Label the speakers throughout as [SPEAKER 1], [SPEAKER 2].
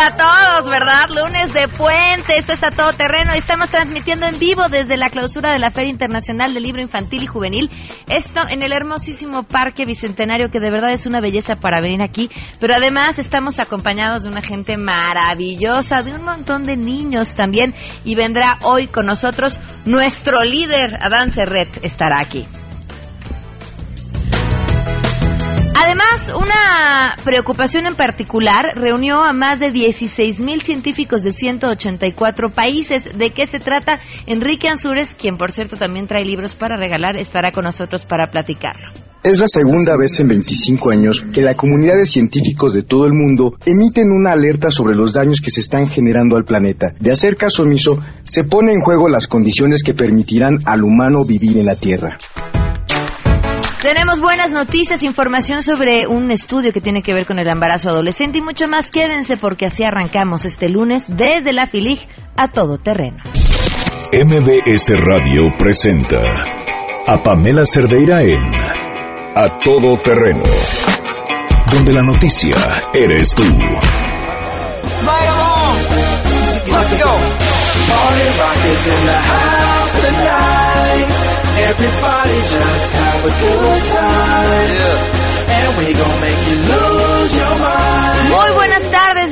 [SPEAKER 1] a todos, ¿verdad? Lunes de puente, esto es a todo terreno. Estamos transmitiendo en vivo desde la clausura de la Feria Internacional del Libro Infantil y Juvenil. Esto en el hermosísimo Parque Bicentenario, que de verdad es una belleza para venir aquí. Pero además estamos acompañados de una gente maravillosa, de un montón de niños también. Y vendrá hoy con nosotros nuestro líder, Adán Serret, estará aquí. Además, una preocupación en particular reunió a más de 16 mil científicos de 184 países. ¿De qué se trata? Enrique Ansures, quien por cierto también trae libros para regalar, estará con nosotros para platicarlo.
[SPEAKER 2] Es la segunda vez en 25 años que la comunidad de científicos de todo el mundo emiten una alerta sobre los daños que se están generando al planeta. De hacer caso omiso, se pone en juego las condiciones que permitirán al humano vivir en la Tierra.
[SPEAKER 1] Tenemos buenas noticias, información sobre un estudio que tiene que ver con el embarazo adolescente y mucho más. Quédense porque así arrancamos este lunes desde la Filig a todo terreno.
[SPEAKER 3] MBS Radio presenta a Pamela Cerdeira en A Todo Terreno, donde la noticia eres tú.
[SPEAKER 1] Everybody just have a good time. Yeah. And we gon' make you lose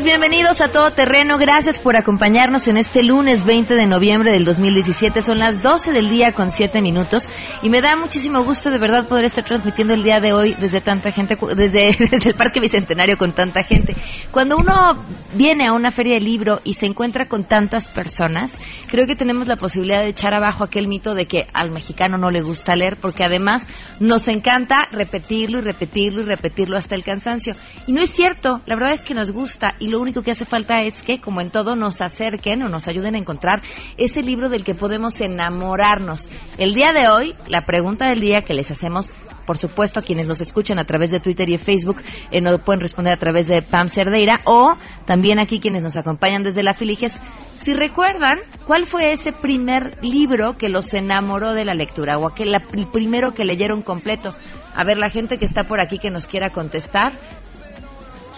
[SPEAKER 1] bienvenidos a Todo Terreno. Gracias por acompañarnos en este lunes 20 de noviembre del 2017. Son las 12 del día con 7 minutos y me da muchísimo gusto de verdad poder estar transmitiendo el día de hoy desde tanta gente, desde, desde el Parque Bicentenario con tanta gente. Cuando uno viene a una feria de libro y se encuentra con tantas personas, creo que tenemos la posibilidad de echar abajo aquel mito de que al mexicano no le gusta leer, porque además nos encanta repetirlo y repetirlo y repetirlo hasta el cansancio. Y no es cierto, la verdad es que nos gusta y lo único que hace falta es que, como en todo, nos acerquen o nos ayuden a encontrar ese libro del que podemos enamorarnos. El día de hoy, la pregunta del día que les hacemos por supuesto, a quienes nos escuchan a través de Twitter y Facebook eh, nos pueden responder a través de Pam Cerdeira o también aquí quienes nos acompañan desde la Filiges. Si recuerdan, ¿cuál fue ese primer libro que los enamoró de la lectura o aquel el primero que leyeron completo? A ver, la gente que está por aquí que nos quiera contestar.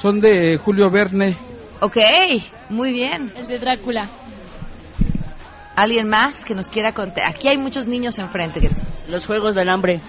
[SPEAKER 4] Son de Julio Verne.
[SPEAKER 1] Ok, muy bien.
[SPEAKER 5] El de Drácula.
[SPEAKER 1] ¿Alguien más que nos quiera contar? Aquí hay muchos niños enfrente.
[SPEAKER 6] Los Juegos del Hambre.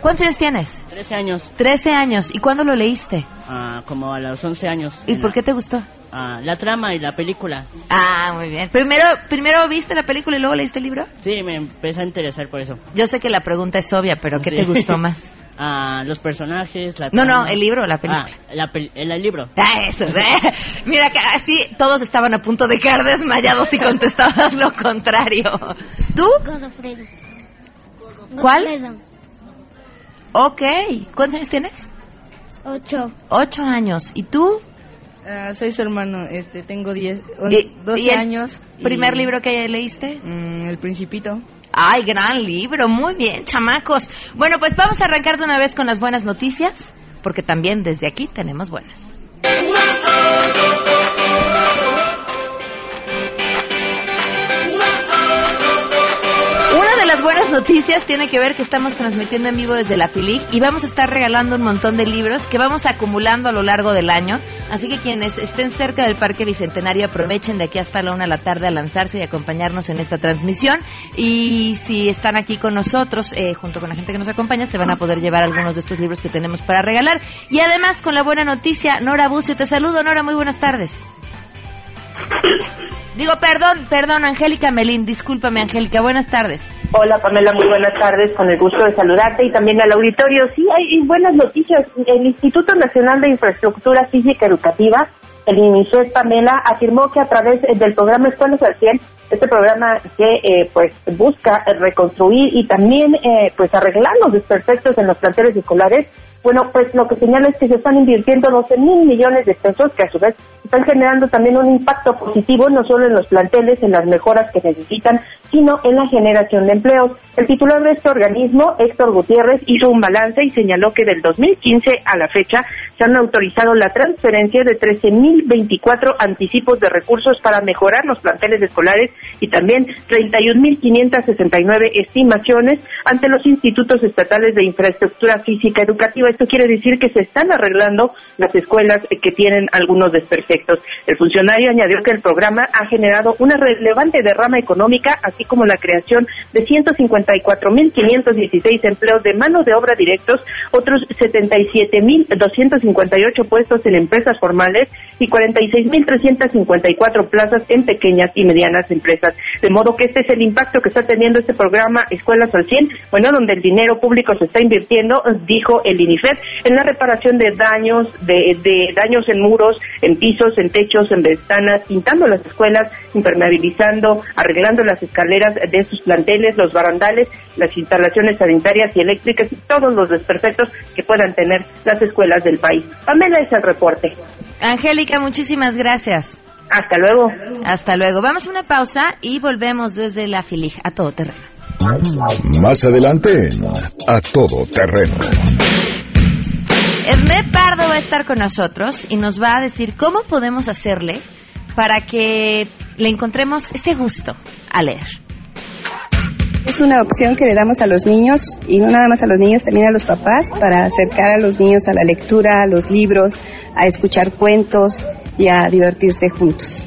[SPEAKER 1] ¿Cuántos años tienes?
[SPEAKER 6] Trece años.
[SPEAKER 1] Trece años. ¿Y cuándo lo leíste?
[SPEAKER 6] Ah, como a los once años.
[SPEAKER 1] ¿Y por qué te gustó?
[SPEAKER 6] Ah, la trama y la película.
[SPEAKER 1] Ah, muy bien. Primero, primero viste la película y luego leíste el libro.
[SPEAKER 6] Sí, me empecé a interesar por eso.
[SPEAKER 1] Yo sé que la pregunta es obvia, pero ¿qué te gustó más?
[SPEAKER 6] Ah, los personajes, la
[SPEAKER 1] No, no, el libro la película.
[SPEAKER 6] Ah, el, libro.
[SPEAKER 1] Ah, eso, ¿eh? Mira, que así todos estaban a punto de quedar desmayados y contestabas lo contrario. ¿Tú?
[SPEAKER 7] Godofredo.
[SPEAKER 1] ¿Cuál? Ok. ¿Cuántos años tienes?
[SPEAKER 7] Ocho.
[SPEAKER 1] Ocho años. ¿Y tú?
[SPEAKER 8] Uh, soy su hermano, este, tengo diez, doce
[SPEAKER 1] ¿Y el
[SPEAKER 8] años.
[SPEAKER 1] ¿Primer libro que leíste?
[SPEAKER 8] Mm, el Principito.
[SPEAKER 1] Ay, gran libro, muy bien, chamacos. Bueno, pues vamos a arrancar de una vez con las buenas noticias, porque también desde aquí tenemos buenas. Noticias tiene que ver que estamos transmitiendo en vivo desde la FILIC y vamos a estar regalando un montón de libros que vamos acumulando a lo largo del año. Así que quienes estén cerca del Parque Bicentenario aprovechen de aquí hasta la una de la tarde a lanzarse y acompañarnos en esta transmisión. Y si están aquí con nosotros, eh, junto con la gente que nos acompaña, se van a poder llevar algunos de estos libros que tenemos para regalar. Y además, con la buena noticia, Nora Bucio, te saludo. Nora, muy buenas tardes. Digo, perdón, perdón, Angélica Melín, discúlpame, Angélica, buenas tardes.
[SPEAKER 9] Hola Pamela, muy buenas tardes, con el gusto de saludarte y también al auditorio. Sí, hay buenas noticias. El Instituto Nacional de Infraestructura Física Educativa, el INICEF Pamela, afirmó que a través del programa Escuelas al 100, este programa que eh, pues busca reconstruir y también eh, pues arreglar los desperfectos en los planteles escolares, bueno, pues lo que señala es que se están invirtiendo 12 mil millones de pesos que a su vez están generando también un impacto positivo no solo en los planteles, en las mejoras que necesitan, sino en la generación de empleos. El titular de este organismo, Héctor Gutiérrez, hizo un balance y señaló que del 2015 a la fecha se han autorizado la transferencia de 13.024 anticipos de recursos para mejorar los planteles escolares y también 31.569 estimaciones ante los institutos estatales de infraestructura física educativa. Esto quiere decir que se están arreglando las escuelas que tienen algunos desperfectos. El funcionario añadió que el programa ha generado una relevante derrama económica, así como la creación de 154.516 empleos de mano de obra directos, otros 77.258 puestos en empresas formales y 46.354 plazas en pequeñas y medianas empresas. De modo que este es el impacto que está teniendo este programa Escuelas al 100, bueno, donde el dinero público se está invirtiendo, dijo el INIFED, en la reparación de daños, de, de daños en muros, en pisos, en techos, en ventanas, pintando las escuelas, impermeabilizando, arreglando las escaleras de sus planteles, los barandales, las instalaciones sanitarias y eléctricas y todos los desperfectos que puedan tener las escuelas del país. Pamela es el reporte.
[SPEAKER 1] Angélica, muchísimas gracias.
[SPEAKER 9] Hasta luego.
[SPEAKER 1] Hasta luego. Vamos a una pausa y volvemos desde la Filig a todo terreno.
[SPEAKER 3] Más adelante, a todo terreno.
[SPEAKER 1] Edmé Pardo va a estar con nosotros y nos va a decir cómo podemos hacerle para que le encontremos ese gusto a leer.
[SPEAKER 5] Es una opción que le damos a los niños y no nada más a los niños, también a los papás para acercar a los niños a la lectura, a los libros, a escuchar cuentos y a divertirse juntos.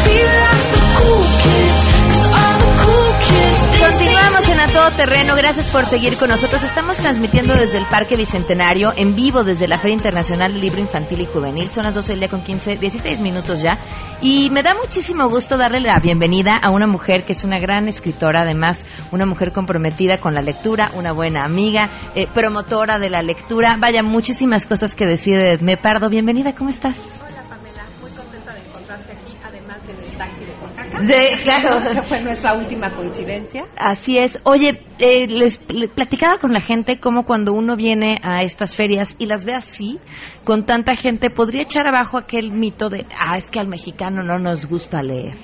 [SPEAKER 1] Todo Terreno, gracias por seguir con nosotros. Estamos transmitiendo desde el Parque Bicentenario, en vivo desde la Feria Internacional del Libro Infantil y Juvenil. Son las 12 del día con 15, 16 minutos ya. Y me da muchísimo gusto darle la bienvenida a una mujer que es una gran escritora, además una mujer comprometida con la lectura, una buena amiga, eh, promotora de la lectura. Vaya, muchísimas cosas que decir de Me Pardo. Bienvenida, ¿cómo estás?
[SPEAKER 7] Hola Pamela, muy contenta de encontrarte aquí, además en el taxi De,
[SPEAKER 1] claro.
[SPEAKER 7] Fue nuestra última coincidencia.
[SPEAKER 1] Así es. Oye, eh, les, les platicaba con la gente cómo cuando uno viene a estas ferias y las ve así, con tanta gente, podría echar abajo aquel mito de, ah, es que al mexicano no nos gusta leer.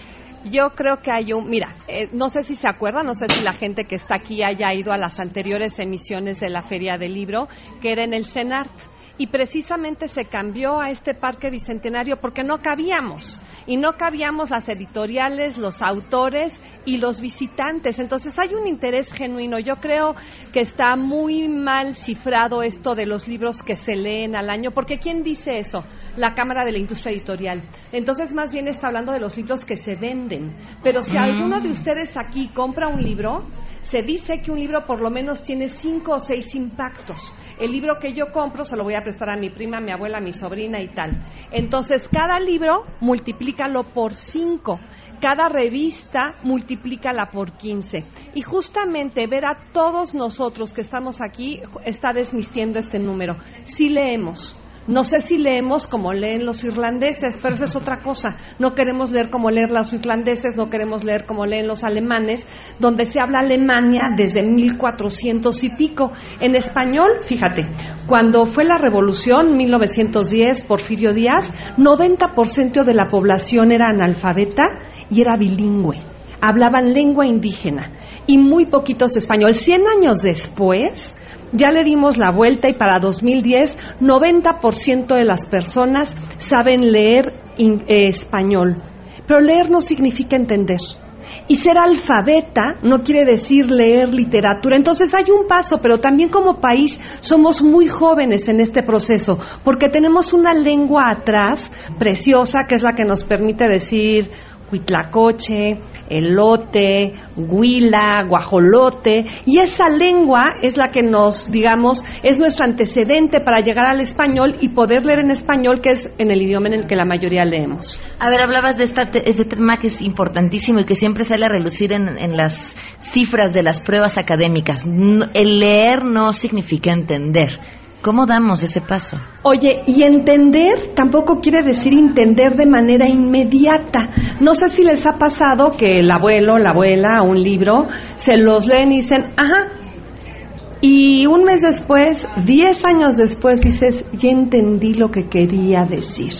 [SPEAKER 7] Yo creo que hay un, mira, eh, no sé si se acuerdan, no sé si la gente que está aquí haya ido a las anteriores emisiones de la Feria del Libro, que era en el CENART. Y precisamente se cambió a este parque bicentenario porque no cabíamos. Y no cabíamos las editoriales, los autores y los visitantes. Entonces hay un interés genuino. Yo creo que está muy mal cifrado esto de los libros que se leen al año, porque ¿quién dice eso? La Cámara de la Industria Editorial. Entonces más bien está hablando de los libros que se venden. Pero si alguno de ustedes aquí compra un libro, se dice que un libro por lo menos tiene cinco o seis impactos. El libro que yo compro se lo voy a prestar a mi prima, a mi abuela, mi sobrina y tal. Entonces, cada libro multiplícalo por cinco. Cada revista multiplícala por 15. Y justamente ver a todos nosotros que estamos aquí está desmistiendo este número. Si leemos. No sé si leemos como leen los irlandeses, pero eso es otra cosa. No queremos leer como leen los irlandeses, no queremos leer como leen los alemanes, donde se habla Alemania desde 1400 y pico. En español, fíjate, cuando fue la revolución, 1910, Porfirio Díaz, 90% de la población era analfabeta y era bilingüe. Hablaban lengua indígena y muy poquitos español. Cien años después, ya le dimos la vuelta y para 2010 90% de las personas saben leer eh, español. Pero leer no significa entender. Y ser alfabeta no quiere decir leer literatura. Entonces hay un paso, pero también como país somos muy jóvenes en este proceso, porque tenemos una lengua atrás preciosa, que es la que nos permite decir cuitlacoche, elote, huila, guajolote, y esa lengua es la que nos, digamos, es nuestro antecedente para llegar al español y poder leer en español, que es en el idioma en el que la mayoría leemos.
[SPEAKER 1] A ver, hablabas de esta, este tema que es importantísimo y que siempre sale a relucir en, en las cifras de las pruebas académicas. El leer no significa entender. ¿Cómo damos ese paso?
[SPEAKER 7] Oye, y entender tampoco quiere decir entender de manera inmediata. No sé si les ha pasado que el abuelo, la abuela, un libro, se los leen y dicen, ajá. Y un mes después, diez años después, dices, ya entendí lo que quería decir.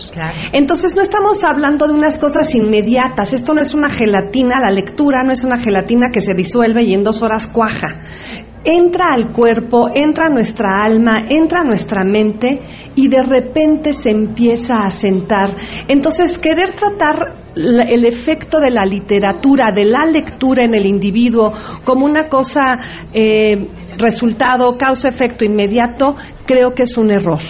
[SPEAKER 7] Entonces no estamos hablando de unas cosas inmediatas. Esto no es una gelatina, la lectura no es una gelatina que se disuelve y en dos horas cuaja entra al cuerpo, entra a nuestra alma, entra a nuestra mente y de repente se empieza a sentar. Entonces, querer tratar el efecto de la literatura, de la lectura en el individuo como una cosa, eh, resultado, causa-efecto inmediato, creo que es un error.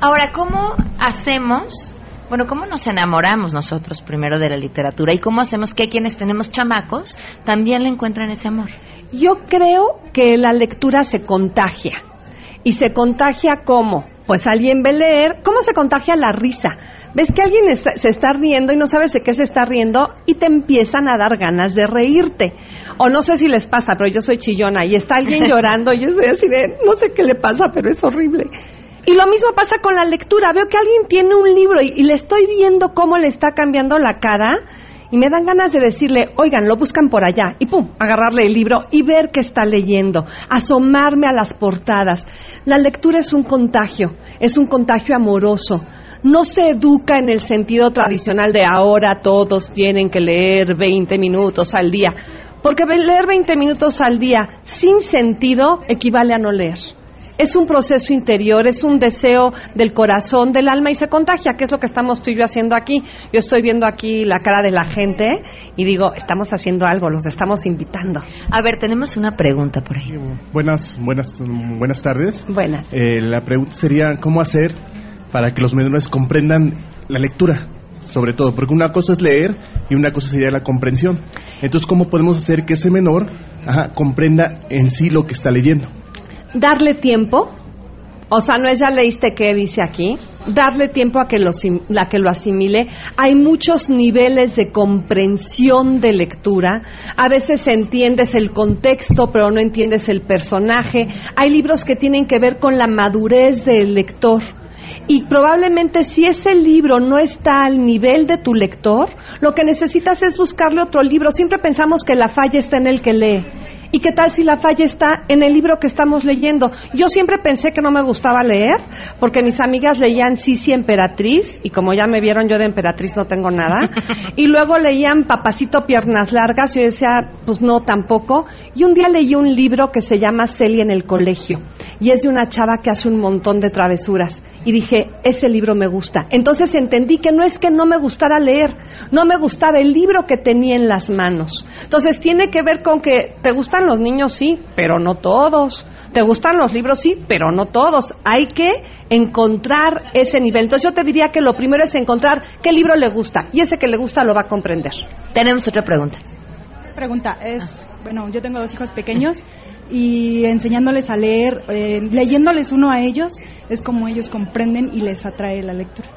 [SPEAKER 1] Ahora, ¿cómo hacemos bueno, ¿cómo nos enamoramos nosotros primero de la literatura y cómo hacemos que quienes tenemos chamacos también le encuentren ese amor?
[SPEAKER 7] Yo creo que la lectura se contagia. ¿Y se contagia cómo? Pues alguien ve leer. ¿Cómo se contagia la risa? Ves que alguien se está riendo y no sabes de qué se está riendo y te empiezan a dar ganas de reírte. O no sé si les pasa, pero yo soy chillona y está alguien llorando y yo soy así de, no sé qué le pasa, pero es horrible. Y lo mismo pasa con la lectura. Veo que alguien tiene un libro y le estoy viendo cómo le está cambiando la cara y me dan ganas de decirle, oigan, lo buscan por allá, y pum, agarrarle el libro y ver qué está leyendo, asomarme a las portadas. La lectura es un contagio, es un contagio amoroso. No se educa en el sentido tradicional de ahora todos tienen que leer 20 minutos al día, porque leer 20 minutos al día sin sentido equivale a no leer es un proceso interior, es un deseo del corazón, del alma y se contagia, que es lo que estamos tú y yo haciendo aquí. Yo estoy viendo aquí la cara de la gente y digo, estamos haciendo algo, los estamos invitando.
[SPEAKER 1] A ver, tenemos una pregunta por ahí.
[SPEAKER 10] Buenas, buenas, buenas tardes.
[SPEAKER 7] Buenas.
[SPEAKER 10] Eh, la pregunta sería, ¿cómo hacer para que los menores comprendan la lectura? Sobre todo, porque una cosa es leer y una cosa sería la comprensión. Entonces, ¿cómo podemos hacer que ese menor comprenda en sí lo que está leyendo?
[SPEAKER 7] Darle tiempo, o sea, no es ya leíste qué dice aquí, darle tiempo a que lo, la que lo asimile. Hay muchos niveles de comprensión de lectura. A veces entiendes el contexto, pero no entiendes el personaje. Hay libros que tienen que ver con la madurez del lector. Y probablemente si ese libro no está al nivel de tu lector, lo que necesitas es buscarle otro libro. Siempre pensamos que la falla está en el que lee. ¿Y qué tal si la falla está en el libro que estamos leyendo? Yo siempre pensé que no me gustaba leer, porque mis amigas leían Sisi Emperatriz, y como ya me vieron, yo de Emperatriz no tengo nada. Y luego leían Papacito Piernas Largas, y yo decía, pues no, tampoco. Y un día leí un libro que se llama Celia en el colegio, y es de una chava que hace un montón de travesuras y dije, ese libro me gusta. Entonces entendí que no es que no me gustara leer, no me gustaba el libro que tenía en las manos. Entonces tiene que ver con que te gustan los niños, sí, pero no todos. Te gustan los libros, sí, pero no todos. Hay que encontrar ese nivel. Entonces yo te diría que lo primero es encontrar qué libro le gusta y ese que le gusta lo va a comprender.
[SPEAKER 1] Tenemos otra pregunta.
[SPEAKER 11] Pregunta es, bueno, yo tengo dos hijos pequeños y enseñándoles a leer, eh, leyéndoles uno a ellos, es como ellos comprenden y les atrae la lectura.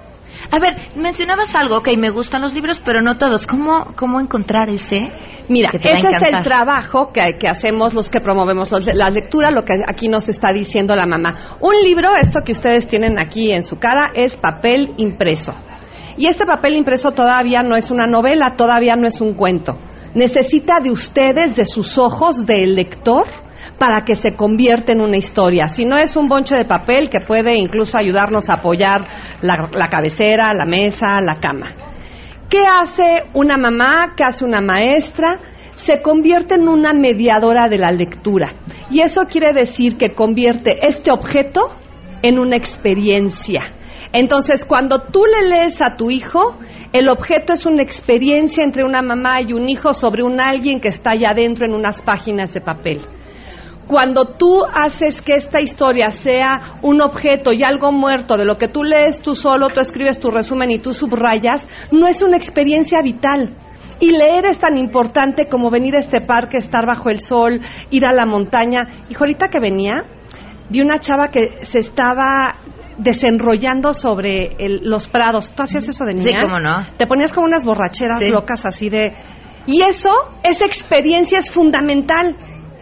[SPEAKER 1] A ver, mencionabas algo, ok, me gustan los libros, pero no todos. ¿Cómo, cómo encontrar ese?
[SPEAKER 7] Mira, ese es el trabajo que, que hacemos los que promovemos la lectura, lo que aquí nos está diciendo la mamá. Un libro, esto que ustedes tienen aquí en su cara, es papel impreso. Y este papel impreso todavía no es una novela, todavía no es un cuento. Necesita de ustedes, de sus ojos, del lector, para que se convierta en una historia. Si no es un bonche de papel que puede incluso ayudarnos a apoyar la, cabecera, la mesa, la cama. ¿Qué hace una mamá? ¿Qué hace una maestra? Se convierte en una mediadora de la lectura. Y eso quiere decir que convierte este objeto en una experiencia. Entonces, cuando tú le lees a tu hijo, el objeto es una experiencia entre una mamá y un hijo sobre un alguien que está allá adentro en unas páginas de papel cuando tú haces que esta historia sea un objeto y algo muerto de lo que tú lees tú solo, tú escribes tu resumen y tú subrayas, no es una experiencia vital. Y leer es tan importante como venir a este parque, estar bajo el sol, ir a la montaña. Y ahorita que venía, vi una chava que se estaba desenrollando sobre los prados. ¿Tú hacías eso de niña?
[SPEAKER 1] Sí, cómo no.
[SPEAKER 7] Te ponías como unas borracheras locas así de... Y eso, esa experiencia es fundamental,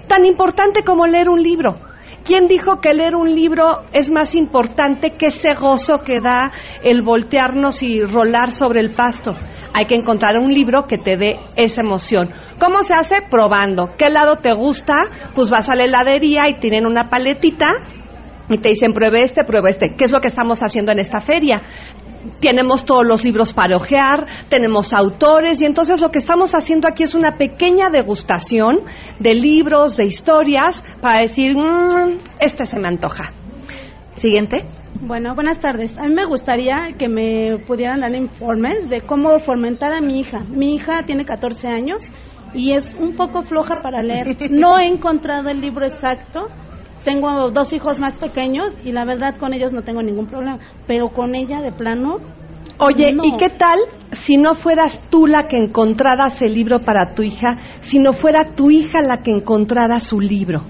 [SPEAKER 7] tan importante como leer un libro. ¿Quién dijo que leer un libro es más importante que ese gozo que da el voltearnos y rolar sobre el pasto? Hay que encontrar un libro que te dé esa emoción. ¿Cómo se hace? Probando. ¿Qué lado te gusta? Pues vas a la heladería y tienen una paletita y te dicen pruebe este, pruebe este. ¿Qué es lo que estamos haciendo en esta feria? Tenemos todos los libros para ojear, tenemos autores y entonces lo que estamos haciendo aquí es una pequeña degustación de libros, de historias, para decir, mmm, este se me antoja.
[SPEAKER 1] Siguiente.
[SPEAKER 12] Bueno, buenas tardes. A mí me gustaría que me pudieran dar informes de cómo fomentar a mi hija. Mi hija tiene 14 años y es un poco floja para leer. No he encontrado el libro exacto tengo dos hijos más pequeños y la verdad con ellos no tengo ningún problema, pero con ella de plano.
[SPEAKER 7] Oye, ¿y qué tal si no fueras tú la que encontraras el libro para tu hija, si no fuera tu hija la que encontrara su libro?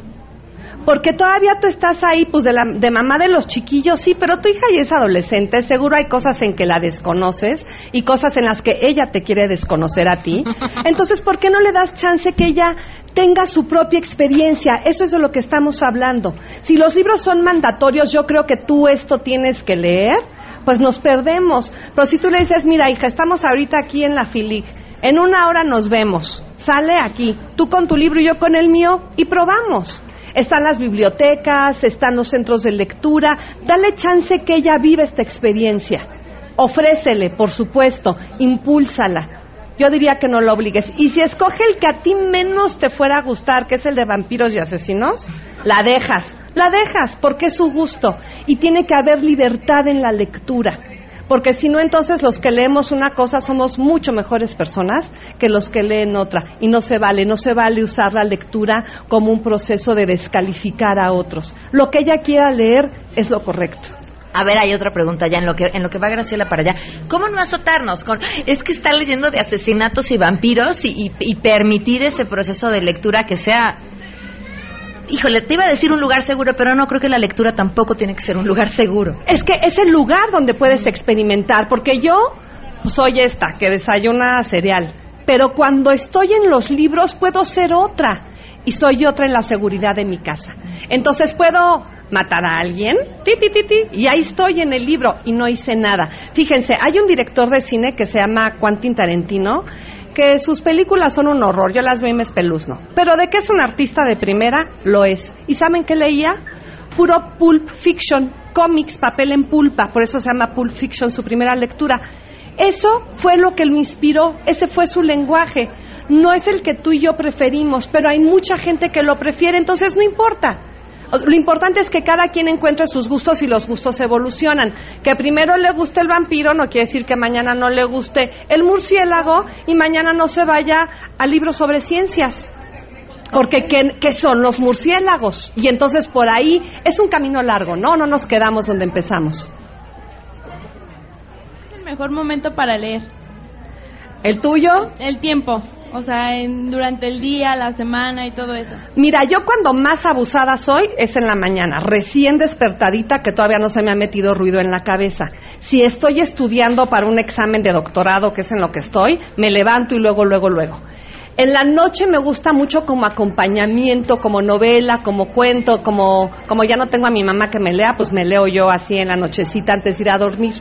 [SPEAKER 7] Porque todavía tú estás ahí, pues de, la, de mamá de los chiquillos, sí, pero tu hija ya es adolescente, seguro hay cosas en que la desconoces y cosas en las que ella te quiere desconocer a ti. Entonces, ¿por qué no le das chance que ella tenga su propia experiencia? Eso es de lo que estamos hablando. Si los libros son mandatorios, yo creo que tú esto tienes que leer, pues nos perdemos. Pero si tú le dices, mira, hija, estamos ahorita aquí en la FILIC, en una hora nos vemos, sale aquí, tú con tu libro y yo con el mío, y probamos. Están las bibliotecas, están los centros de lectura. Dale chance que ella viva esta experiencia. Ofrécele, por supuesto, impúlsala. Yo diría que no lo obligues. Y si escoge el que a ti menos te fuera a gustar, que es el de vampiros y asesinos, la dejas. La dejas porque es su gusto. Y tiene que haber libertad en la lectura porque si no, entonces los que leemos una cosa somos mucho mejores personas que los que leen otra. Y no se vale, no se vale usar la lectura como un proceso de descalificar a otros. Lo que ella quiera leer es lo correcto.
[SPEAKER 1] A ver, hay otra pregunta ya en lo que en lo que va Graciela para allá. ¿Cómo no azotarnos con es que está leyendo de asesinatos y vampiros y permitir ese proceso de lectura que sea híjole, te iba a decir un lugar seguro, pero no creo que la lectura tampoco tiene que ser un lugar seguro.
[SPEAKER 7] Es que es el lugar donde puedes experimentar, porque yo soy esta, que desayuna cereal, pero cuando estoy en los libros puedo ser otra y soy otra en la seguridad de mi casa. Entonces puedo matar a alguien, ti, ti, ti, ti, y ahí estoy en el libro y no hice nada. Fíjense, hay un director de cine que se llama Quentin Tarantino que sus películas son un horror, yo las veo y me espeluzno. Pero de que es un artista de primera, lo es. ¿Y saben qué leía? Puro pulp fiction, cómics, papel en pulpa, por eso se llama Pulp Fiction su primera lectura. Eso fue lo que lo inspiró, ese fue su lenguaje. No es el que tú y yo preferimos, pero hay mucha gente que lo prefiere, entonces no importa. Lo importante es que cada quien encuentre sus gustos y los gustos evolucionan. Que primero le guste el vampiro no quiere decir que mañana no le guste el murciélago y mañana no se vaya al libro sobre ciencias. Porque ¿qué, son los murciélagos? Y entonces por ahí es un camino largo, ¿no? No nos quedamos donde empezamos.
[SPEAKER 13] El mejor momento para leer.
[SPEAKER 7] ¿El tuyo?
[SPEAKER 13] El tiempo. O sea, durante el día, la semana y todo eso.
[SPEAKER 7] Mira, yo cuando más abusada soy es en la mañana, recién despertadita que todavía no se me ha metido ruido en la cabeza. Si estoy estudiando para un examen de doctorado, que es en lo que estoy, me levanto y luego, luego, luego. En la noche me gusta mucho como acompañamiento, como novela, como cuento, como, como ya no tengo a mi mamá que me lea, pues me leo yo así en la nochecita antes de ir a dormir.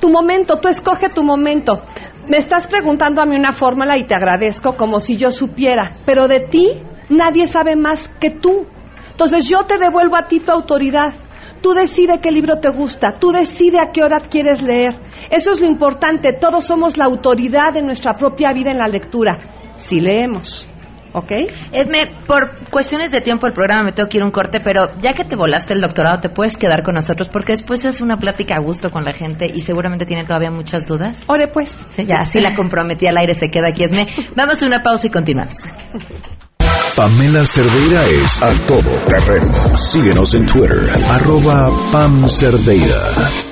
[SPEAKER 7] Tu momento, tú escoge tu momento. Me estás preguntando a mí una fórmula y te agradezco como si yo supiera, pero de ti nadie sabe más que tú. Entonces yo te devuelvo a ti tu autoridad. Tú decide qué libro te gusta, tú decide a qué hora quieres leer. Eso es lo importante, todos somos la autoridad de nuestra propia vida en la lectura, si leemos. ¿Ok?
[SPEAKER 1] Edme, por cuestiones de tiempo el programa me tengo que ir un corte, pero ya que te volaste el doctorado, te puedes quedar con nosotros porque después es una plática a gusto con la gente y seguramente tiene todavía muchas dudas.
[SPEAKER 7] Ore pues.
[SPEAKER 1] Sí, ya, así la comprometí al aire, se queda aquí Edme. Vamos a una pausa y continuamos.
[SPEAKER 3] Pamela Cerdeira es a todo terreno. Síguenos en Twitter, arroba Pam Cerdeira.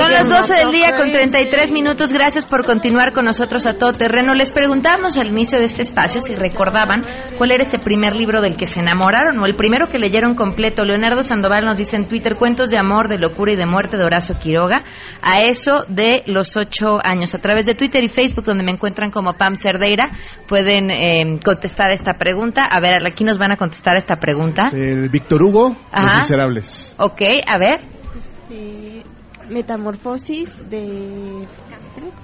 [SPEAKER 1] Son las 12 del día con 33 minutos. Gracias por continuar con nosotros a todo terreno. Les preguntamos al inicio de este espacio si recordaban cuál era ese primer libro del que se enamoraron o el primero que leyeron completo. Leonardo Sandoval nos dice en Twitter cuentos de amor, de locura y de muerte de Horacio Quiroga. A eso de los ocho años. A través de Twitter y Facebook, donde me encuentran como Pam Cerdeira, pueden eh, contestar esta pregunta. A ver, aquí nos van a contestar esta pregunta.
[SPEAKER 10] El Víctor Hugo,
[SPEAKER 1] Ajá.
[SPEAKER 10] Los Miserables.
[SPEAKER 1] Ok, a ver.
[SPEAKER 8] Este, metamorfosis de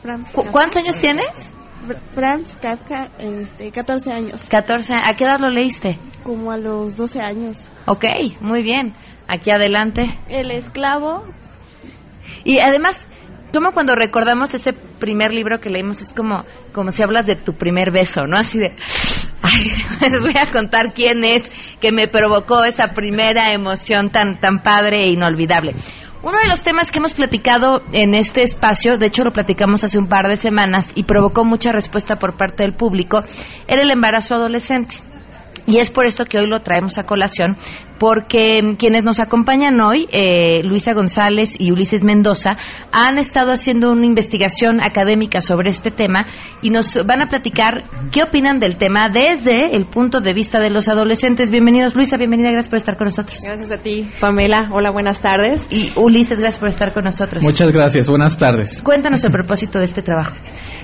[SPEAKER 8] Franz
[SPEAKER 1] ¿Cu- ¿Cuántos años tienes?
[SPEAKER 8] Fr- Franz Kafka, este, 14 años.
[SPEAKER 1] 14. ¿A qué edad lo leíste?
[SPEAKER 8] Como a los 12 años.
[SPEAKER 1] Ok, muy bien. Aquí adelante.
[SPEAKER 13] El esclavo.
[SPEAKER 1] Y además, como cuando recordamos ese primer libro que leímos, es como, como si hablas de tu primer beso, ¿no? Así de, les voy a contar quién es que me provocó esa primera emoción tan, tan padre e inolvidable. Uno de los temas que hemos platicado en este espacio, de hecho lo platicamos hace un par de semanas y provocó mucha respuesta por parte del público, era el embarazo adolescente. Y es por esto que hoy lo traemos a colación, porque mm, quienes nos acompañan hoy, eh, Luisa González y Ulises Mendoza, han estado haciendo una investigación académica sobre este tema y nos van a platicar qué opinan del tema desde el punto de vista de los adolescentes. Bienvenidos, Luisa, bienvenida, gracias por estar con nosotros.
[SPEAKER 14] Gracias a ti, Pamela. Hola, buenas tardes.
[SPEAKER 1] Y Ulises, gracias por estar con nosotros.
[SPEAKER 15] Muchas gracias, buenas tardes.
[SPEAKER 1] Cuéntanos el propósito de este trabajo.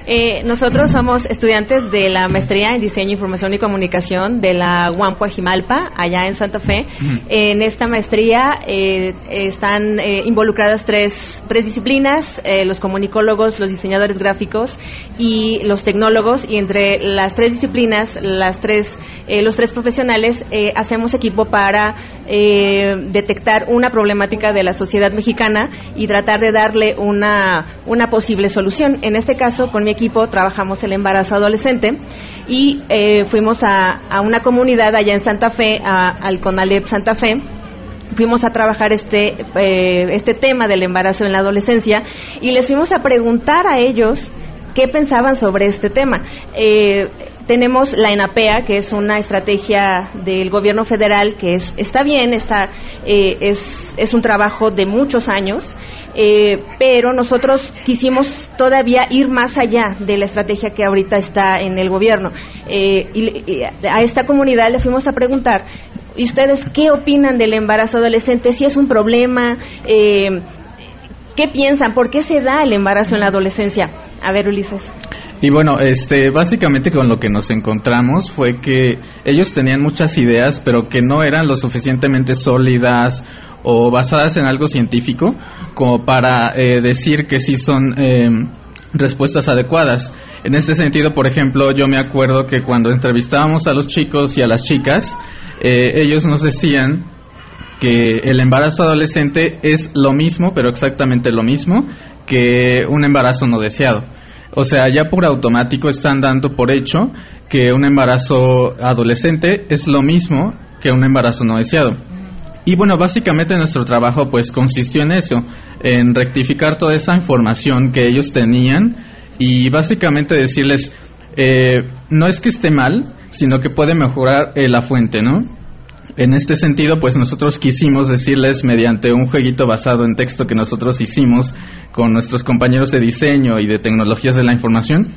[SPEAKER 14] Eh, nosotros somos estudiantes de la maestría en Diseño, Información y Comunicación de la UAMPO Ajimalpa, allá en Santa Fe. En esta maestría eh, están eh, involucradas tres, tres disciplinas, eh, los comunicólogos, los diseñadores gráficos y los tecnólogos. Y entre las tres disciplinas, las tres, eh, los tres profesionales, eh, hacemos equipo para eh, detectar una problemática de la sociedad mexicana y tratar de darle una, una posible solución. En este caso, con mi equipo trabajamos el embarazo adolescente y eh, fuimos a, a una comunidad allá en Santa Fe, a- al CONALEP Santa Fe, fuimos a trabajar este, eh, este tema del embarazo en la adolescencia y les fuimos a preguntar a ellos qué pensaban sobre este tema. Eh, tenemos la ENAPEA, que es una estrategia del gobierno federal que es, está bien, está, eh, es, es un trabajo de muchos años. Eh, pero nosotros quisimos todavía ir más allá de la estrategia que ahorita está en el gobierno. Eh, y, y a esta comunidad le fuimos a preguntar, ¿y ustedes qué opinan del embarazo adolescente? Si es un problema, eh, ¿qué piensan? ¿Por qué se da el embarazo en la adolescencia? A ver, Ulises.
[SPEAKER 15] Y bueno, este, básicamente con lo que nos encontramos fue que ellos tenían muchas ideas, pero que no eran lo suficientemente sólidas o basadas en algo científico como para eh, decir que sí son eh, respuestas adecuadas. En este sentido, por ejemplo, yo me acuerdo que cuando entrevistábamos a los chicos y a las chicas, eh, ellos nos decían que el embarazo adolescente es lo mismo, pero exactamente lo mismo que un embarazo no deseado. O sea, ya por automático están dando por hecho que un embarazo adolescente es lo mismo que un embarazo no deseado. Y bueno, básicamente nuestro trabajo pues consistió en eso, en rectificar toda esa información que ellos tenían y básicamente decirles, eh, no es que esté mal, sino que puede mejorar eh, la fuente, ¿no? En este sentido, pues nosotros quisimos decirles mediante un jueguito basado en texto que nosotros hicimos con nuestros compañeros de diseño y de tecnologías de la información,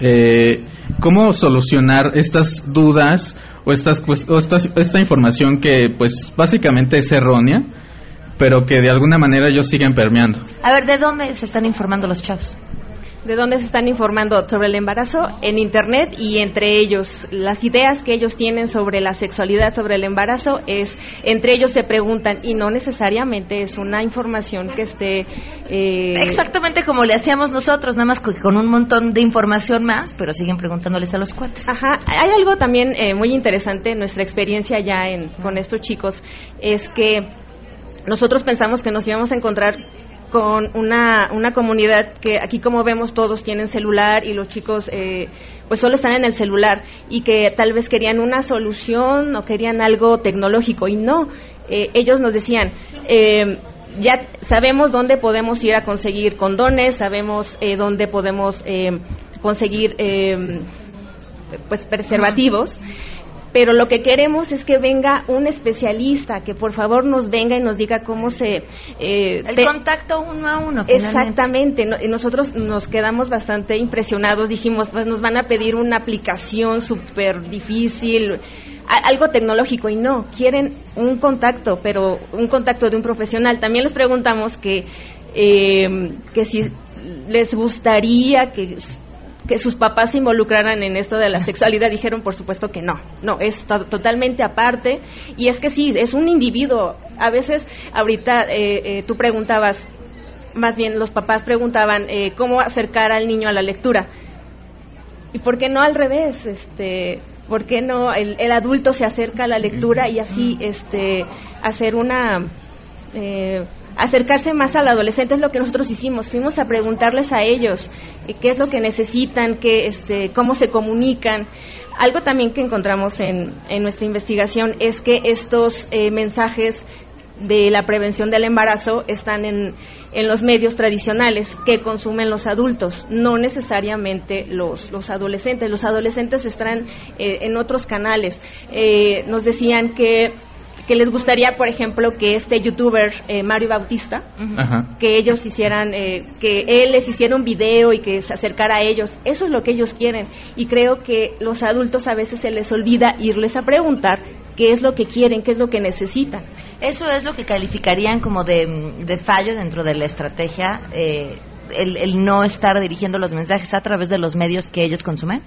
[SPEAKER 15] eh, cómo solucionar estas dudas o, estas, pues, o estas- esta información que pues básicamente es errónea, pero que de alguna manera ellos siguen permeando.
[SPEAKER 1] A ver, ¿de dónde se están informando los chavos?
[SPEAKER 14] ¿De dónde se están informando sobre el embarazo? En Internet y entre ellos, las ideas que ellos tienen sobre la sexualidad, sobre el embarazo, es, entre ellos se preguntan y no necesariamente es una información que esté... eh,
[SPEAKER 1] Exactamente como le hacíamos nosotros, nada más con, un montón de información más, pero siguen preguntándoles a los cuates.
[SPEAKER 14] Ajá, hay algo también eh, muy interesante en nuestra experiencia ya en, con estos chicos, es que nosotros pensamos que nos íbamos a encontrar con una, una comunidad que aquí como vemos todos tienen celular y los chicos eh, pues solo están en el celular y que tal vez querían una solución o querían algo tecnológico. Y no, eh, ellos nos decían, eh, ya sabemos dónde podemos ir a conseguir condones, sabemos eh, dónde podemos eh, conseguir eh, pues preservativos pero lo que queremos es que venga un especialista, que por favor nos venga y nos diga cómo se...
[SPEAKER 1] Eh, el contacto uno a uno. Finalmente.
[SPEAKER 14] Exactamente, y nosotros nos quedamos bastante impresionados, dijimos, pues nos van a pedir una aplicación súper difícil, algo tecnológico y no, quieren un contacto, pero un contacto de un profesional. También les preguntamos que, eh, que si les gustaría que que sus papás se involucraran en esto de la sexualidad, dijeron por supuesto que no, no, es totalmente aparte y es que sí, es un individuo. A veces, ahorita eh, eh, tú preguntabas, más bien los papás preguntaban eh, cómo acercar al niño a la lectura. ¿Y por qué no al revés? Este, ¿Por qué no el, el adulto se acerca a la lectura y así este, hacer una... Eh, acercarse más al adolescente es lo que nosotros hicimos. Fuimos a preguntarles a ellos eh, qué es lo que necesitan, qué, este, cómo se comunican. Algo también que encontramos en, en nuestra investigación es que estos eh, mensajes de la prevención del embarazo están en, los medios tradicionales que consumen los adultos, no necesariamente los, los adolescentes. Los adolescentes están eh, en otros canales. nos decían que que les gustaría, por ejemplo, que este youtuber eh, Mario Bautista, que ellos hicieran, eh, que él les hiciera un video y que se acercara a ellos. Eso es lo que ellos quieren. Y creo que los adultos a veces se les olvida irles a preguntar qué es lo que quieren, qué es lo que necesitan.
[SPEAKER 1] Eso es lo que calificarían como de, fallo dentro de la estrategia, eh, el, el no estar dirigiendo los mensajes a través de los medios que ellos consumen.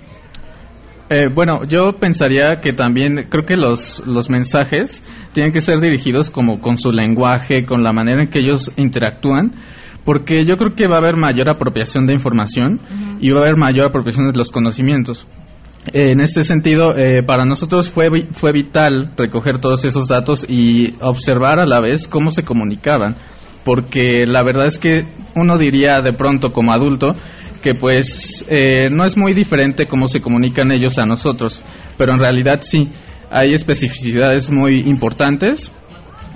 [SPEAKER 15] Eh, bueno, yo pensaría que también creo que los, los mensajes tienen que ser dirigidos como con su lenguaje, con la manera en que ellos interactúan, porque yo creo que va a haber mayor apropiación de información y va a haber mayor apropiación de los conocimientos. Eh, en este sentido, eh, para nosotros fue, fue vital recoger todos esos datos y observar a la vez cómo se comunicaban, porque la verdad es que uno diría de pronto como adulto, que pues eh, no es muy diferente cómo se comunican ellos a nosotros, pero en realidad sí, hay especificidades muy importantes,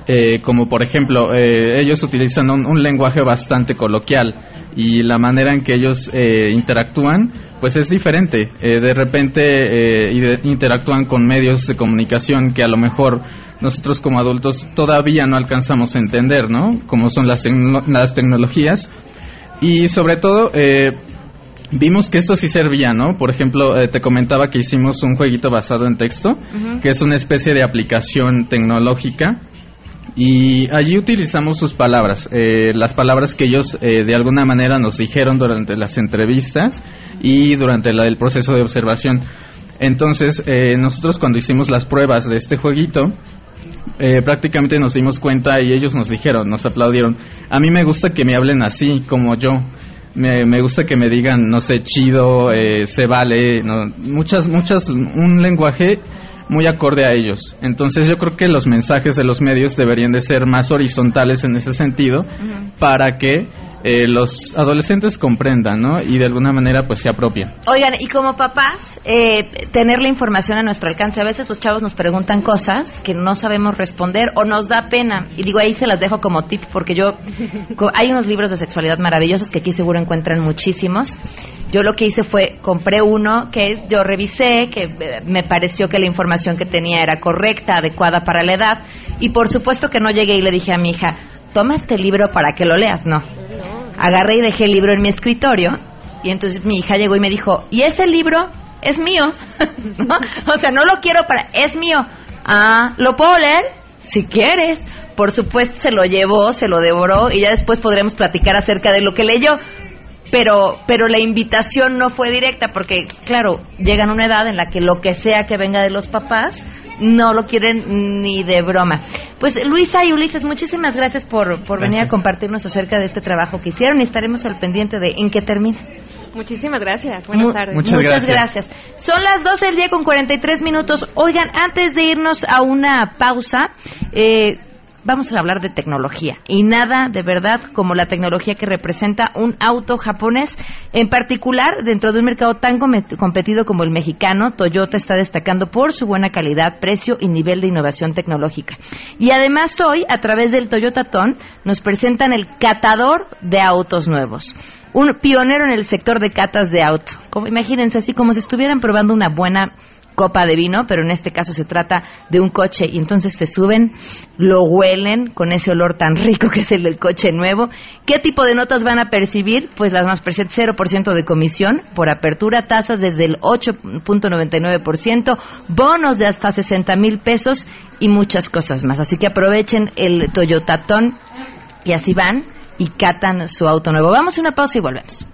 [SPEAKER 15] eh, como por ejemplo, eh, ellos utilizan un, lenguaje bastante coloquial y la manera en que ellos interactúan, pues es diferente. de repente interactúan con medios de comunicación que a lo mejor nosotros como adultos todavía no alcanzamos a entender, ¿no? Como son las, las tecnologías. Y sobre todo, vimos que esto sí servía, ¿no? Por ejemplo, eh, te comentaba que hicimos un jueguito basado en texto, que es una especie de aplicación tecnológica. Y allí utilizamos sus palabras, eh, las palabras que ellos eh, de alguna manera nos dijeron durante las entrevistas y durante el proceso de observación. Entonces, nosotros cuando hicimos las pruebas de este jueguito, prácticamente nos dimos cuenta y ellos nos dijeron, nos aplaudieron. A mí me gusta que me hablen así, como yo me, me gusta que me digan, no sé, chido, eh, se vale, no, muchas, muchas, un lenguaje muy acorde a ellos. Entonces yo creo que los mensajes de los medios deberían de ser más horizontales en ese sentido para que eh, los adolescentes comprendan, ¿no? Y de alguna manera pues se apropien.
[SPEAKER 1] Oigan, y como papás, eh, tener la información a nuestro alcance. A veces los chavos nos preguntan cosas que no sabemos responder o nos da pena. Y digo, ahí se las dejo como tip porque yo... hay unos libros de sexualidad maravillosos que aquí seguro encuentran muchísimos. Yo lo que hice fue, compré uno que yo revisé, que eh, me pareció que la información que tenía era correcta, adecuada para la edad. Y por supuesto que no llegué y le dije a mi hija, toma este libro para que lo leas. No. Agarré y dejé el libro en mi escritorio y entonces mi hija llegó y me dijo, ¿y ese libro es mío? O sea, no lo quiero para... Es mío. Ah, ¿lo puedo leer? Si quieres. Por supuesto, se lo llevó, se lo devoró y ya después podremos platicar acerca de lo que leyó. Pero, pero la invitación no fue directa porque, claro, llegan a una edad en la que lo que sea que venga de los papás no lo quieren ni de broma. Pues Luisa y Ulises, muchísimas gracias por, por venir a compartirnos acerca de este trabajo que hicieron y estaremos al pendiente de en qué termina.
[SPEAKER 14] Muchísimas gracias. Buenas tardes.
[SPEAKER 1] Muchas, gracias. Son las 12 del día con 43 minutos. Oigan, antes de irnos a una pausa, eh, vamos a hablar de tecnología y nada de verdad como la tecnología que representa un auto japonés. En particular, dentro de un mercado tan competido como el mexicano, Toyota está destacando por su buena calidad, precio y nivel de innovación tecnológica. Y además hoy, a través del Toyota Ton, nos presentan el catador de autos nuevos un pionero en el sector de catas de auto. Como, imagínense, así como si estuvieran probando una buena copa de vino, pero en este caso se trata de un coche y entonces se suben, lo huelen con ese olor tan rico que es el del coche nuevo. ¿Qué tipo de notas van a percibir? Pues las más presentes, 0% de comisión por apertura, tasas desde el 8.99%, bonos de hasta 60 mil pesos y muchas cosas más. Así que aprovechen el Toyota Ton y así van y catan su auto nuevo. Vamos a una pausa y volvemos.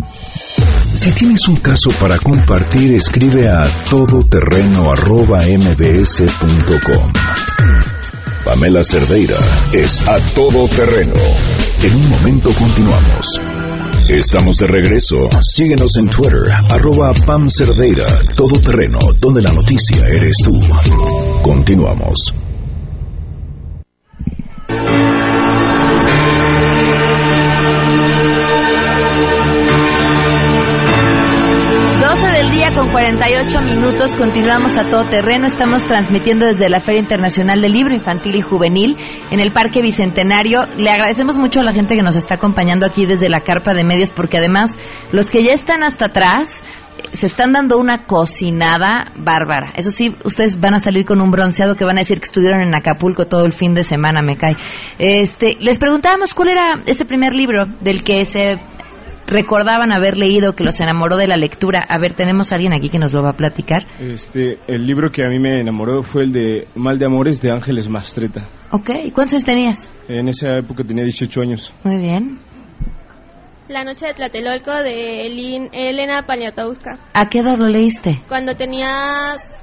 [SPEAKER 3] Si tienes un caso para compartir, escribe a todoterreno.mbs.com. Pamela Cerdeira es a todoterreno. En un momento continuamos. Estamos de regreso. Síguenos en Twitter, arroba Pam Cerdeira, todoterreno, donde la noticia eres tú. Continuamos.
[SPEAKER 1] 48 minutos, continuamos a todo terreno. Estamos transmitiendo desde la Feria Internacional del Libro Infantil y Juvenil en el Parque Bicentenario. Le agradecemos mucho a la gente que nos está acompañando aquí desde la carpa de medios, porque además los que ya están hasta atrás se están dando una cocinada bárbara. Eso sí, ustedes van a salir con un bronceado que van a decir que estuvieron en Acapulco todo el fin de semana, me cae. Este, les preguntábamos cuál era ese primer libro del que se recordaban haber leído, que los enamoró de la lectura. A ver, tenemos a alguien aquí que nos lo va a platicar.
[SPEAKER 16] Este, el libro que a mí me enamoró fue el de Mal de Amores de Ángeles Mastreta.
[SPEAKER 1] Ok, ¿cuántos años tenías?
[SPEAKER 16] En esa época tenía 18 años.
[SPEAKER 1] Muy bien.
[SPEAKER 17] La noche de Tlatelolco de Elena Paniatowska.
[SPEAKER 1] ¿A qué edad lo leíste?
[SPEAKER 17] Cuando tenía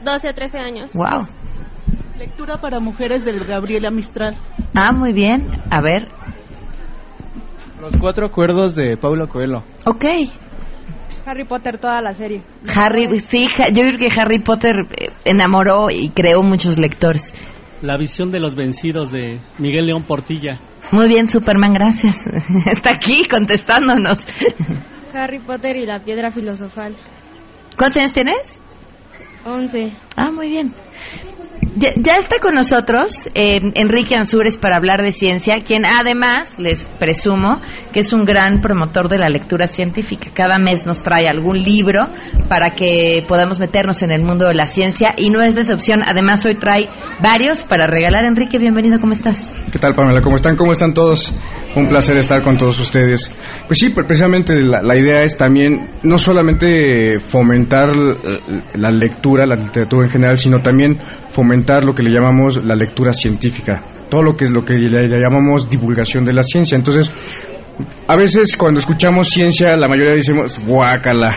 [SPEAKER 17] 12 o 13 años.
[SPEAKER 1] Wow.
[SPEAKER 18] Lectura para mujeres del Gabriela Mistral.
[SPEAKER 1] Ah, muy bien. A ver,
[SPEAKER 19] los cuatro acuerdos de Paulo Coelho.
[SPEAKER 1] Ok.
[SPEAKER 11] Harry Potter, toda la serie.
[SPEAKER 1] Harry, sí, yo creo que Harry Potter eh, enamoró y creó muchos lectores.
[SPEAKER 20] La visión de los vencidos de Miguel León Portilla.
[SPEAKER 1] Muy bien, Superman, gracias. Está aquí contestándonos.
[SPEAKER 17] Harry Potter y la piedra filosofal.
[SPEAKER 1] ¿Cuántos años tienes?
[SPEAKER 17] Once.
[SPEAKER 1] Ah, muy bien. Ya, está con nosotros eh, Enrique Ansures para hablar de ciencia, quien además, les presumo, que es un gran promotor de la lectura científica. Cada mes nos trae algún libro para que podamos meternos en el mundo de la ciencia y no es de excepción. Además, hoy trae varios para regalar. Enrique, bienvenido, ¿cómo estás?
[SPEAKER 21] ¿Qué tal, Pamela? ¿Cómo están? ¿Cómo están todos? Un placer estar con todos ustedes. Pues sí, precisamente la, idea es también no solamente fomentar la lectura, la literatura en general, sino también fomentar lo que le llamamos la lectura científica, todo lo que es lo que le, llamamos divulgación de la ciencia. Entonces, a veces cuando escuchamos ciencia, la mayoría decimos, guácala,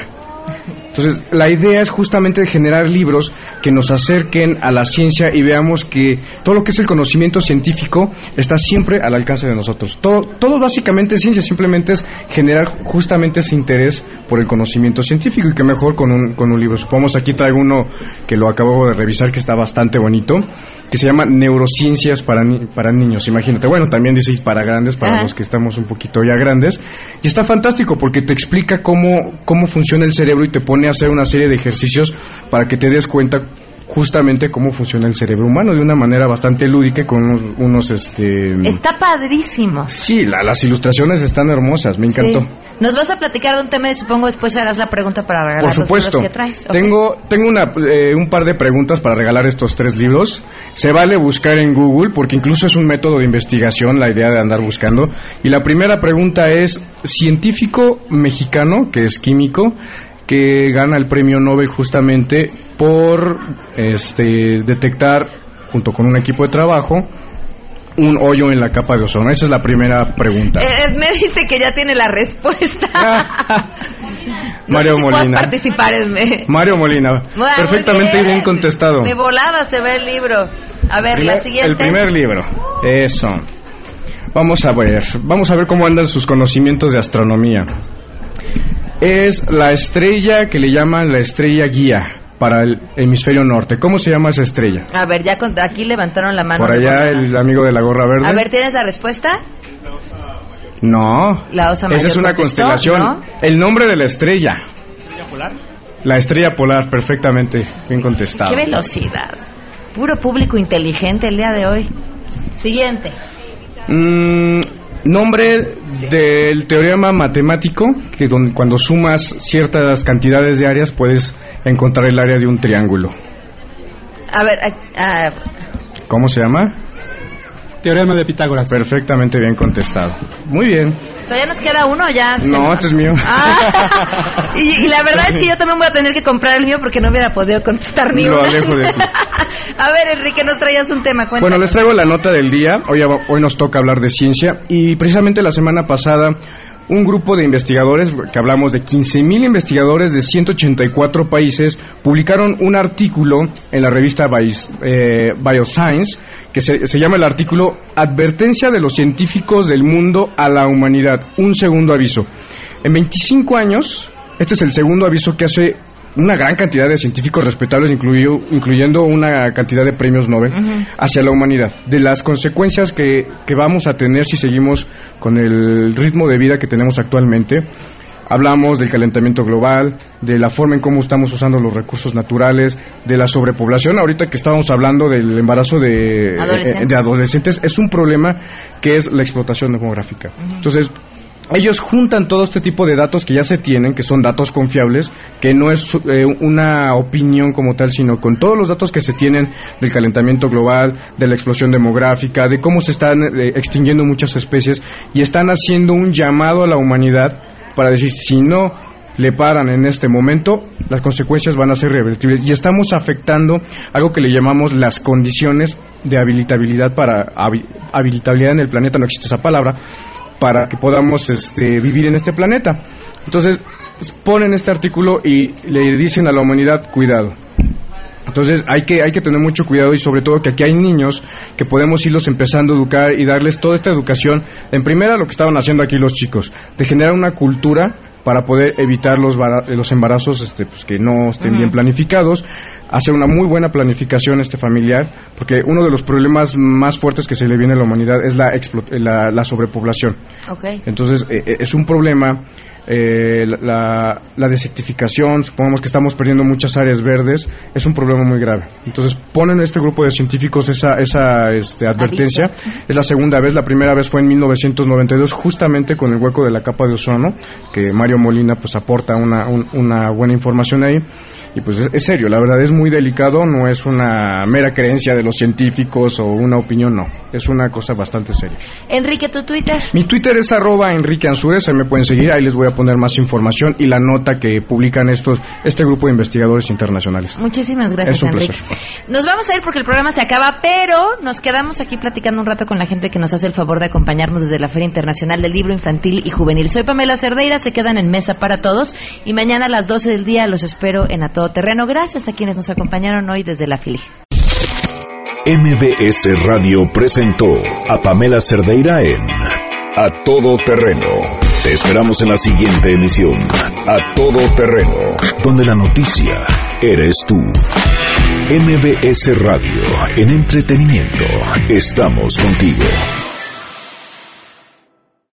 [SPEAKER 21] entonces, la idea es justamente generar libros que nos acerquen a la ciencia y veamos que todo lo que es el conocimiento científico está siempre al alcance de nosotros. Todo, todo básicamente es ciencia, simplemente es generar justamente ese interés por el conocimiento científico y que mejor con un, con un libro. Supongamos aquí traigo uno que lo acabo de revisar que está bastante bonito que se llama Neurociencias para, para niños, imagínate. Bueno, también dice para grandes, para los que estamos un poquito ya grandes. Y está fantástico porque te explica cómo, cómo funciona el cerebro y te pone a hacer una serie de ejercicios para que te des cuenta justamente cómo funciona el cerebro humano de una manera bastante lúdica con unos, este
[SPEAKER 1] está padrísimo
[SPEAKER 21] sí las ilustraciones están hermosas me encantó
[SPEAKER 1] nos vas a platicar de un tema y supongo después harás la pregunta para regalar
[SPEAKER 21] por supuesto.
[SPEAKER 1] los que traes.
[SPEAKER 21] tengo tengo una, eh, un par de preguntas para regalar estos tres libros. Se vale buscar en Google porque incluso es un método de investigación la idea de andar buscando. Y la primera pregunta es científico mexicano que es químico que gana el premio Nobel justamente por este, detectar, junto con un equipo de trabajo, un hoyo en la capa de ozono? Esa es la primera pregunta.
[SPEAKER 1] Eh, me dice que ya tiene la respuesta.
[SPEAKER 21] Mario Molina.
[SPEAKER 1] participar, Esme.
[SPEAKER 21] Mario Molina. Perfectamente bien. contestado.
[SPEAKER 1] De volada se ve el libro. A ver, la siguiente.
[SPEAKER 21] El primer libro. Eso. Vamos a ver. Vamos a ver cómo andan sus conocimientos de astronomía es la estrella que le llaman la estrella guía. Para el hemisferio norte. ¿Cómo se llama esa estrella?
[SPEAKER 1] A ver, ya aquí levantaron la mano.
[SPEAKER 21] Por allá el amigo de la gorra verde.
[SPEAKER 1] A ver, ¿tienes la respuesta?
[SPEAKER 21] No.
[SPEAKER 1] La osa
[SPEAKER 21] Esa es una constelación. El nombre de la estrella. ¿Estrella polar? La estrella polar, perfectamente. Bien contestado.
[SPEAKER 1] Qué velocidad. Puro público inteligente el día de hoy. Siguiente.
[SPEAKER 21] Mm, nombre del teorema matemático, que cuando sumas ciertas cantidades de áreas puedes encontrar el área de un triángulo.
[SPEAKER 1] A ver,
[SPEAKER 21] ¿cómo se llama?
[SPEAKER 20] Teorema de Pitágoras.
[SPEAKER 21] Perfectamente bien contestado. Muy bien.
[SPEAKER 1] ¿Todavía nos queda uno ya?
[SPEAKER 21] No, este es mío.
[SPEAKER 1] Ah, y, la verdad es que yo también voy a tener que comprar el mío porque no hubiera podido contestar ni
[SPEAKER 21] Lo alejo de ti.
[SPEAKER 1] a ver, Enrique, nos traías un tema.
[SPEAKER 21] Bueno, les traigo la nota del día. Hoy, hoy nos toca hablar de ciencia y precisamente la semana pasada un grupo de investigadores, que hablamos de 15.000 investigadores de 184 países, publicaron un artículo en la revista eh, Bioscience que se, se, llama el artículo Advertencia de los científicos del mundo a la humanidad, un segundo aviso. En 25 años, este es el segundo aviso que hace una gran cantidad de científicos respetables, incluyendo una cantidad de premios Nobel, hacia la humanidad, de las consecuencias que, que vamos a tener si seguimos con el ritmo de vida que tenemos actualmente. Hablamos del calentamiento global, de la forma en cómo estamos usando los recursos naturales, de la sobrepoblación. Ahorita que estábamos hablando del embarazo de
[SPEAKER 1] adolescentes,
[SPEAKER 21] de adolescentes es un problema que es la explotación demográfica. Entonces, ellos juntan todo este tipo de datos que ya se tienen, que son datos confiables, que no es eh, una opinión como tal, sino con todos los datos que se tienen del calentamiento global, de la explosión demográfica, de cómo se están eh, extinguiendo muchas especies, y están haciendo un llamado a la humanidad para decir, si no le paran en este momento, las consecuencias van a ser revertibles. Y estamos afectando algo que le llamamos las condiciones de habilitabilidad para habilitabilidad en el planeta, no existe esa palabra, para que podamos este, vivir en este planeta. Entonces, ponen este artículo y le dicen a la humanidad, cuidado. Entonces hay que, hay que tener mucho cuidado y sobre todo que aquí hay niños que podemos irlos empezando a educar y darles toda esta educación. En primera, lo que estaban haciendo aquí los chicos, de generar una cultura para poder evitar los, los embarazos este, pues, que no estén bien planificados, hacer una muy buena planificación este familiar, porque uno de los problemas más fuertes que se le viene a la humanidad es la, la, la sobrepoblación. Entonces, eh, eh, es un problema eh, la, la, desertificación, supongamos que estamos perdiendo muchas áreas verdes, es un problema muy grave. Entonces ponen este grupo de científicos esa, esa este, advertencia. Es la segunda vez, la primera vez fue en 1992, justamente con el hueco de la capa de ozono, que Mario Molina pues aporta una, una buena información ahí. Y pues es, serio, la verdad es muy delicado, no es una mera creencia de los científicos o una opinión, no. Es una cosa bastante seria.
[SPEAKER 1] Enrique, ¿tu Twitter?
[SPEAKER 21] Mi Twitter es arroba Enrique Ansures, ahí me pueden seguir, ahí les voy a poner más información y la nota que publican estos este grupo de investigadores internacionales.
[SPEAKER 1] Muchísimas gracias, Enrique. Nos vamos a ir porque el programa se acaba, pero nos quedamos aquí platicando un rato con la gente que nos hace el favor de acompañarnos desde la Feria Internacional del Libro Infantil y Juvenil. Soy Pamela Cerdeira, se quedan en mesa para todos y mañana a las 12 del día los espero en A Todo Terreno. Gracias a quienes nos acompañaron hoy desde la Fili.
[SPEAKER 3] MBS Radio presentó a Pamela Cerdeira en A Todo Terreno. Te esperamos en la siguiente emisión, A Todo Terreno, donde la noticia eres tú. MBS Radio, en entretenimiento, estamos contigo.